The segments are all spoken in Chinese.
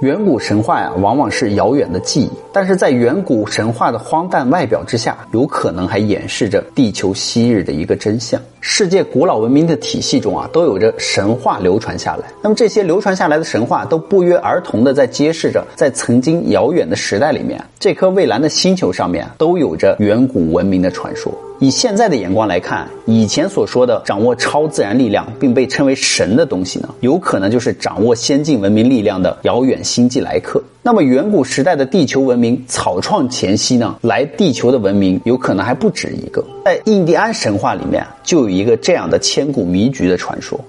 远古神话呀，往往是遥远的记忆，但是在远古神话的荒诞外表之下，有可能还掩饰着地球昔日的一个真相。世界古老文明的体系中啊，都有着神话流传下来。那么这些流传下来的神话，都不约而同的在揭示着，在曾经遥远的时代里面，这颗蔚蓝的星球上面都有着远古文明的传说。以现在的眼光来看，以前所说的掌握超自然力量并被称为神的东西呢，有可能就是掌握先进文明力量的遥远星际来客。那么远古时代的地球文明草创前夕呢，来地球的文明有可能还不止一个。在印第安神话里面，就有一个这样的千古迷局的传说。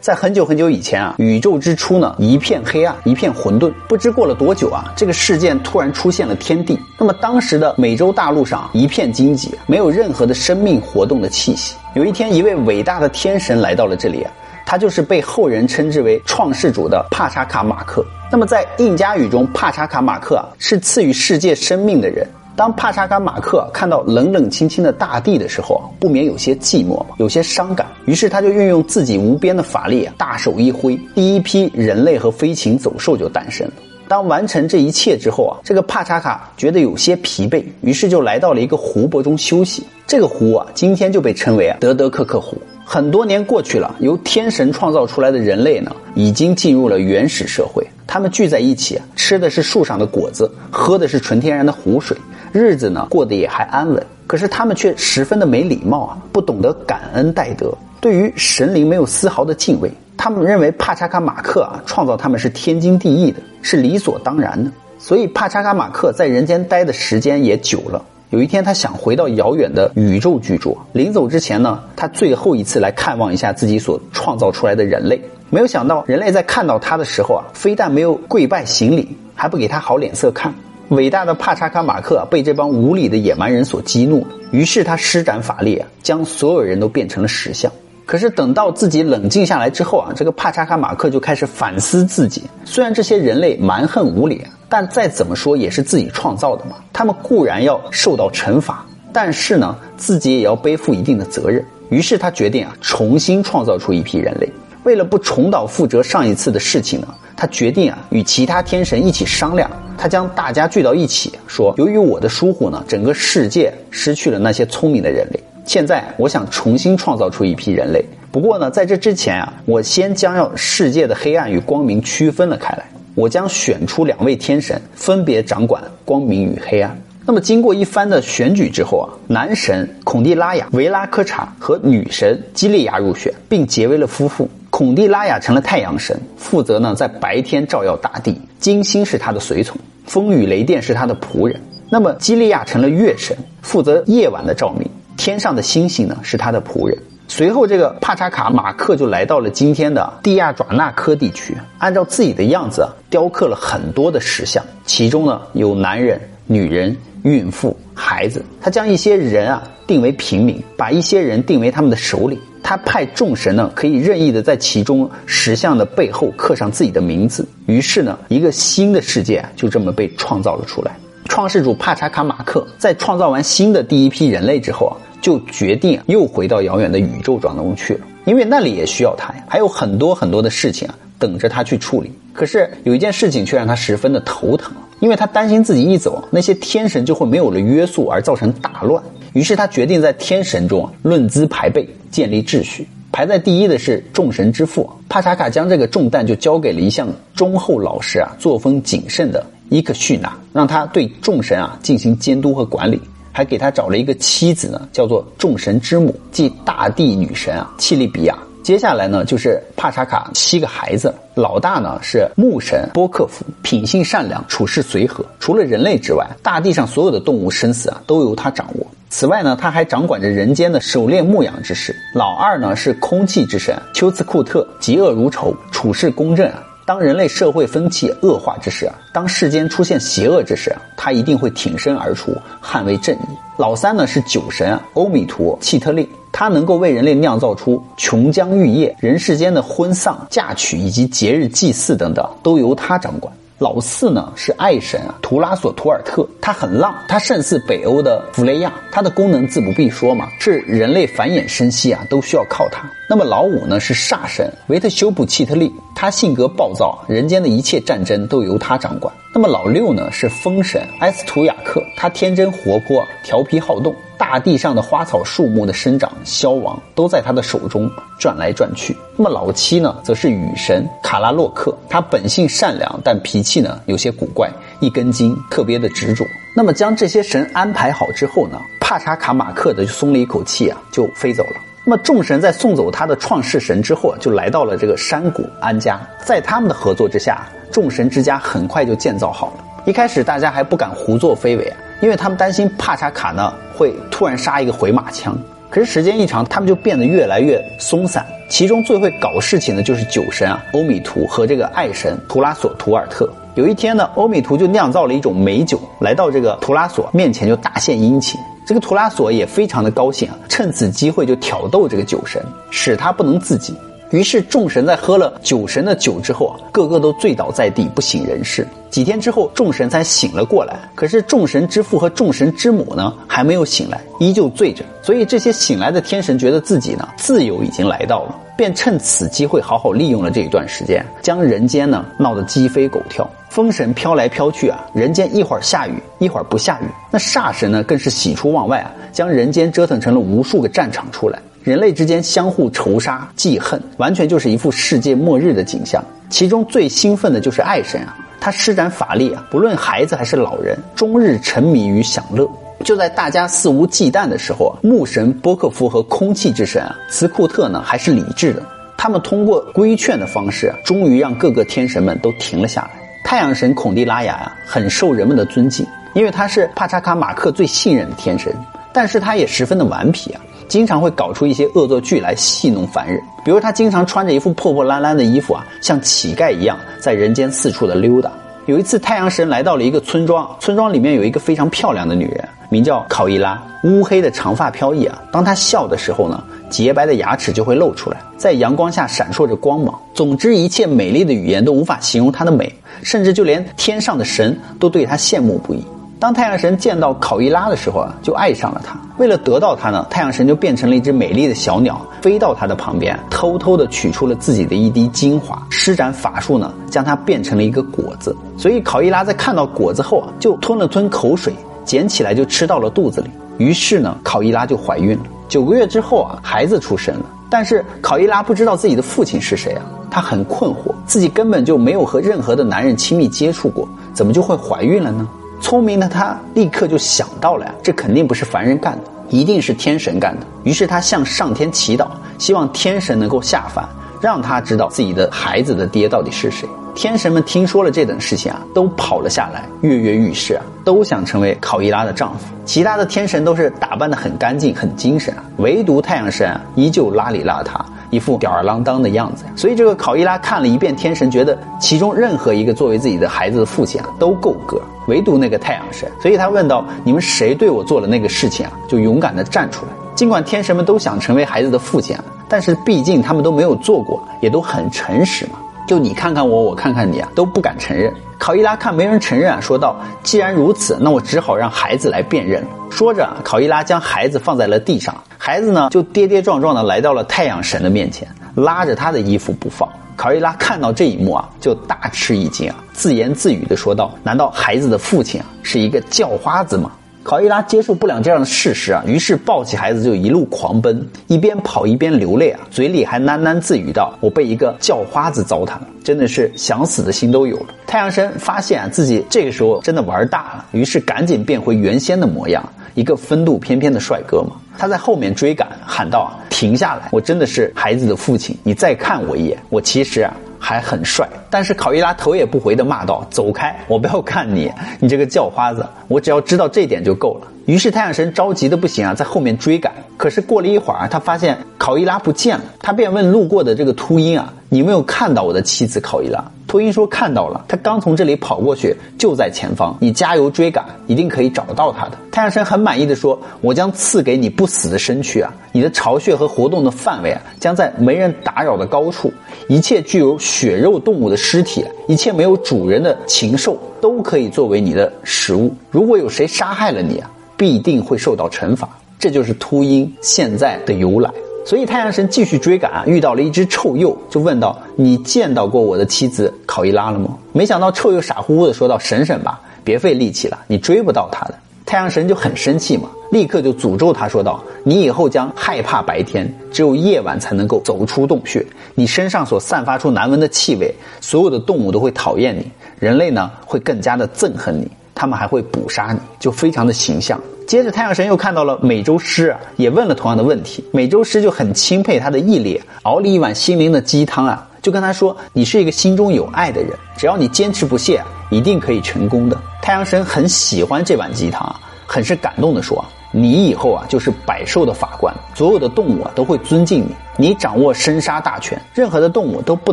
在很久很久以前啊，宇宙之初呢，一片黑暗，一片混沌。不知过了多久啊，这个事件突然出现了天地。那么当时的美洲大陆上一片荆棘，没有任何的生命活动的气息。有一天，一位伟大的天神来到了这里，他就是被后人称之为创世主的帕查卡马克。那么在印加语中，帕查卡马克啊，是赐予世界生命的人。当帕查卡马克看到冷冷清清的大地的时候，不免有些寂寞，有些伤感。于是他就运用自己无边的法力，大手一挥，第一批人类和飞禽走兽就诞生了。当完成这一切之后啊，这个帕查卡觉得有些疲惫，于是就来到了一个湖泊中休息。这个湖啊，今天就被称为啊德德克克湖。很多年过去了，由天神创造出来的人类呢，已经进入了原始社会。他们聚在一起，吃的是树上的果子，喝的是纯天然的湖水。日子呢过得也还安稳，可是他们却十分的没礼貌啊，不懂得感恩戴德，对于神灵没有丝毫的敬畏。他们认为帕查卡马克啊创造他们是天经地义的，是理所当然的。所以帕查卡马克在人间待的时间也久了。有一天，他想回到遥远的宇宙居住。临走之前呢，他最后一次来看望一下自己所创造出来的人类。没有想到，人类在看到他的时候啊，非但没有跪拜行礼，还不给他好脸色看。伟大的帕查卡马克被这帮无理的野蛮人所激怒，于是他施展法力啊，将所有人都变成了石像。可是等到自己冷静下来之后啊，这个帕查卡马克就开始反思自己。虽然这些人类蛮横无理，但再怎么说也是自己创造的嘛，他们固然要受到惩罚，但是呢，自己也要背负一定的责任。于是他决定啊，重新创造出一批人类。为了不重蹈覆辙上一次的事情呢，他决定啊，与其他天神一起商量。他将大家聚到一起，说：“由于我的疏忽呢，整个世界失去了那些聪明的人类。现在，我想重新创造出一批人类。不过呢，在这之前啊，我先将要世界的黑暗与光明区分了开来。我将选出两位天神，分别掌管光明与黑暗。那么，经过一番的选举之后啊，男神孔蒂拉雅维拉科查和女神基利亚入选，并结为了夫妇。”孔蒂拉雅成了太阳神，负责呢在白天照耀大地，金星是他的随从，风雨雷电是他的仆人。那么基利亚成了月神，负责夜晚的照明，天上的星星呢是他的仆人。随后，这个帕查卡马克就来到了今天的蒂亚爪纳科地区，按照自己的样子雕刻了很多的石像，其中呢有男人、女人、孕妇、孩子。他将一些人啊定为平民，把一些人定为他们的首领。他派众神呢，可以任意的在其中石像的背后刻上自己的名字。于是呢，一个新的世界啊就这么被创造了出来。创世主帕查卡马克在创造完新的第一批人类之后啊，就决定又回到遥远的宇宙当中去了，因为那里也需要他呀，还有很多很多的事情啊等着他去处理。可是有一件事情却让他十分的头疼，因为他担心自己一走，那些天神就会没有了约束而造成大乱。于是他决定在天神中论资排辈，建立秩序。排在第一的是众神之父帕查卡，将这个重担就交给了一向忠厚老实啊、作风谨慎的伊克绪纳，让他对众神啊进行监督和管理，还给他找了一个妻子呢，叫做众神之母，即大地女神啊契利比亚。接下来呢，就是帕查卡七个孩子，老大呢是牧神波克夫，品性善良，处事随和。除了人类之外，大地上所有的动物生死啊都由他掌握。此外呢，他还掌管着人间的狩猎牧养之事。老二呢是空气之神丘兹库特，嫉恶如仇，处事公正啊。当人类社会风气恶化之时啊，当世间出现邪恶之时啊，他一定会挺身而出，捍卫正义。老三呢是酒神欧米图契特利，他能够为人类酿造出琼浆玉液，人世间的婚丧嫁娶以及节日祭祀等等都由他掌管。老四呢是爱神啊，图拉索图尔特，他很浪，他胜似北欧的弗雷亚，他的功能自不必说嘛，是人类繁衍生息啊都需要靠他。那么老五呢是煞神维特修普契特利，他性格暴躁，人间的一切战争都由他掌管。那么老六呢是风神埃斯图雅克，他天真活泼，调皮好动。大地上的花草树木的生长消亡都在他的手中转来转去。那么老七呢，则是雨神卡拉洛克，他本性善良，但脾气呢有些古怪，一根筋，特别的执着。那么将这些神安排好之后呢，帕查卡马克的就松了一口气啊，就飞走了。那么众神在送走他的创世神之后，就来到了这个山谷安家。在他们的合作之下，众神之家很快就建造好了。一开始大家还不敢胡作非为啊。因为他们担心帕查卡呢会突然杀一个回马枪，可是时间一长，他们就变得越来越松散。其中最会搞事情的就是酒神啊，欧米图和这个爱神图拉索图尔特。有一天呢，欧米图就酿造了一种美酒，来到这个图拉索面前就大献殷勤。这个图拉索也非常的高兴啊，趁此机会就挑逗这个酒神，使他不能自己。于是众神在喝了酒神的酒之后啊，个个都醉倒在地，不省人事。几天之后，众神才醒了过来。可是众神之父和众神之母呢，还没有醒来，依旧醉着。所以这些醒来的天神觉得自己呢，自由已经来到了，便趁此机会好好利用了这一段时间，将人间呢闹得鸡飞狗跳。风神飘来飘去啊，人间一会儿下雨，一会儿不下雨。那煞神呢，更是喜出望外啊，将人间折腾成了无数个战场出来。人类之间相互仇杀记恨，完全就是一副世界末日的景象。其中最兴奋的就是爱神啊，他施展法力啊，不论孩子还是老人，终日沉迷于享乐。就在大家肆无忌惮的时候啊，木神波克夫和空气之神啊茨库特呢，还是理智的。他们通过规劝的方式，啊终于让各个天神们都停了下来。太阳神孔蒂拉雅啊，很受人们的尊敬，因为他是帕查卡马克最信任的天神，但是他也十分的顽皮啊。经常会搞出一些恶作剧来戏弄凡人，比如他经常穿着一副破破烂烂的衣服啊，像乞丐一样在人间四处的溜达。有一次，太阳神来到了一个村庄，村庄里面有一个非常漂亮的女人，名叫考伊拉，乌黑的长发飘逸啊。当她笑的时候呢，洁白的牙齿就会露出来，在阳光下闪烁着光芒。总之，一切美丽的语言都无法形容她的美，甚至就连天上的神都对她羡慕不已。当太阳神见到考伊拉的时候啊，就爱上了她。为了得到她呢，太阳神就变成了一只美丽的小鸟，飞到她的旁边，偷偷的取出了自己的一滴精华，施展法术呢，将它变成了一个果子。所以考伊拉在看到果子后啊，就吞了吞口水，捡起来就吃到了肚子里。于是呢，考伊拉就怀孕了。九个月之后啊，孩子出生了。但是考伊拉不知道自己的父亲是谁啊，她很困惑，自己根本就没有和任何的男人亲密接触过，怎么就会怀孕了呢？聪明的他立刻就想到了呀，这肯定不是凡人干的，一定是天神干的。于是他向上天祈祷，希望天神能够下凡，让他知道自己的孩子的爹到底是谁。天神们听说了这等事情啊，都跑了下来，跃跃欲试啊，都想成为考伊拉的丈夫。其他的天神都是打扮的很干净、很精神啊，唯独太阳神啊，依旧邋里邋遢。一副吊儿郎当的样子，所以这个考伊拉看了一遍天神，觉得其中任何一个作为自己的孩子的父亲啊都够格，唯独那个太阳神。所以他问道：“你们谁对我做了那个事情啊？”就勇敢的站出来。尽管天神们都想成为孩子的父亲啊，但是毕竟他们都没有做过，也都很诚实嘛。就你看看我，我看看你啊，都不敢承认。考伊拉看没人承认啊，说道：“既然如此，那我只好让孩子来辨认。”说着，考伊拉将孩子放在了地上，孩子呢就跌跌撞撞的来到了太阳神的面前，拉着他的衣服不放。考伊拉看到这一幕啊，就大吃一惊啊，自言自语的说道：“难道孩子的父亲啊是一个叫花子吗？”考伊拉接受不了这样的事实啊，于是抱起孩子就一路狂奔，一边跑一边流泪啊，嘴里还喃喃自语道：“我被一个叫花子糟蹋了，真的是想死的心都有了。”太阳神发现啊自己这个时候真的玩大了，于是赶紧变回原先的模样，一个风度翩翩的帅哥嘛。他在后面追赶，喊道：“，停下来！我真的是孩子的父亲，你再看我一眼，我其实啊。”还很帅，但是考伊拉头也不回的骂道：“走开，我不要看你，你这个叫花子，我只要知道这点就够了。”于是太阳神着急的不行啊，在后面追赶。可是过了一会儿，他发现考伊拉不见了，他便问路过的这个秃鹰啊：“你没有看到我的妻子考伊拉？”秃鹰说看到了，他刚从这里跑过去，就在前方，你加油追赶，一定可以找到他的。太阳神很满意的说：“我将赐给你不死的身躯啊，你的巢穴和活动的范围啊，将在没人打扰的高处。一切具有血肉动物的尸体，一切没有主人的禽兽，都可以作为你的食物。如果有谁杀害了你啊，必定会受到惩罚。”这就是秃鹰现在的由来。所以太阳神继续追赶，遇到了一只臭鼬，就问道：“你见到过我的妻子考伊拉了吗？”没想到臭鼬傻乎乎的说道：“省省吧，别费力气了，你追不到她的。”太阳神就很生气嘛，立刻就诅咒他说道：“你以后将害怕白天，只有夜晚才能够走出洞穴。你身上所散发出难闻的气味，所有的动物都会讨厌你，人类呢会更加的憎恨你。”他们还会捕杀你，就非常的形象。接着，太阳神又看到了美洲狮，也问了同样的问题。美洲狮就很钦佩他的毅力，熬了一碗心灵的鸡汤啊，就跟他说：“你是一个心中有爱的人，只要你坚持不懈，一定可以成功的。”太阳神很喜欢这碗鸡汤啊，很是感动的说。你以后啊，就是百兽的法官，所有的动物啊都会尊敬你。你掌握生杀大权，任何的动物都不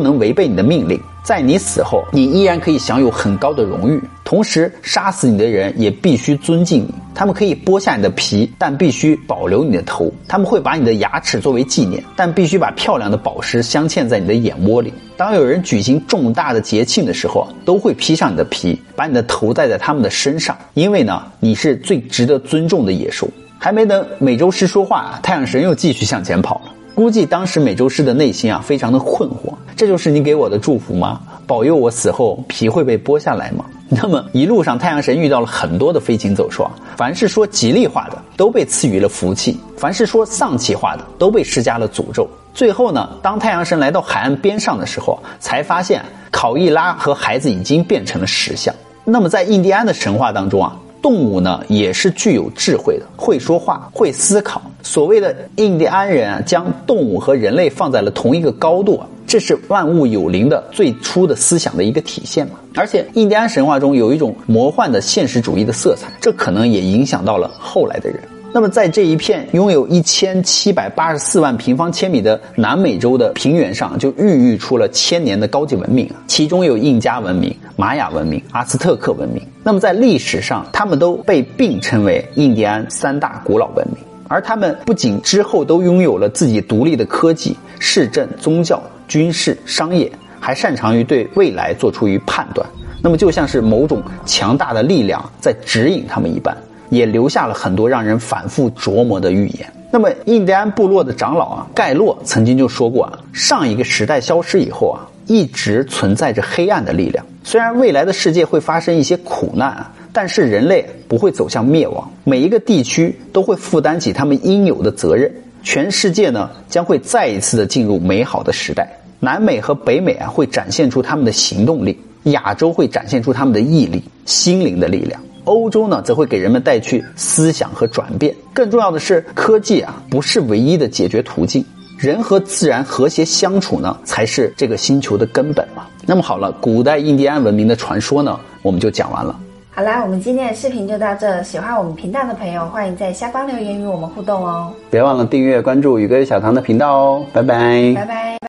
能违背你的命令。在你死后，你依然可以享有很高的荣誉。同时，杀死你的人也必须尊敬你。他们可以剥下你的皮，但必须保留你的头。他们会把你的牙齿作为纪念，但必须把漂亮的宝石镶嵌在你的眼窝里。当有人举行重大的节庆的时候，都会披上你的皮，把你的头戴在他们的身上，因为呢，你是最值得尊重的野兽。还没等美洲狮说话，太阳神又继续向前跑了。估计当时美洲狮的内心啊，非常的困惑。这就是你给我的祝福吗？保佑我死后皮会被剥下来吗？那么一路上，太阳神遇到了很多的飞禽走兽，凡是说吉利话的都被赐予了福气，凡是说丧气话的都被施加了诅咒。最后呢，当太阳神来到海岸边上的时候，才发现考伊拉和孩子已经变成了石像。那么在印第安的神话当中啊。动物呢也是具有智慧的，会说话，会思考。所谓的印第安人啊，将动物和人类放在了同一个高度啊，这是万物有灵的最初的思想的一个体现嘛。而且印第安神话中有一种魔幻的现实主义的色彩，这可能也影响到了后来的人。那么，在这一片拥有一千七百八十四万平方千米的南美洲的平原上，就孕育出了千年的高级文明，其中有印加文明、玛雅文明、阿斯特克文明。那么，在历史上，他们都被并称为印第安三大古老文明。而他们不仅之后都拥有了自己独立的科技、市政、宗教、军事、商业，还擅长于对未来做出于判断。那么，就像是某种强大的力量在指引他们一般。也留下了很多让人反复琢磨的预言。那么，印第安部落的长老啊，盖洛曾经就说过啊，上一个时代消失以后啊，一直存在着黑暗的力量。虽然未来的世界会发生一些苦难啊，但是人类不会走向灭亡。每一个地区都会负担起他们应有的责任。全世界呢，将会再一次的进入美好的时代。南美和北美啊，会展现出他们的行动力；亚洲会展现出他们的毅力、心灵的力量。欧洲呢，则会给人们带去思想和转变。更重要的是，科技啊，不是唯一的解决途径。人和自然和谐相处呢，才是这个星球的根本嘛。那么好了，古代印第安文明的传说呢，我们就讲完了。好啦，我们今天的视频就到这。喜欢我们频道的朋友，欢迎在下方留言与我们互动哦。别忘了订阅关注宇哥小唐的频道哦。拜拜，拜拜。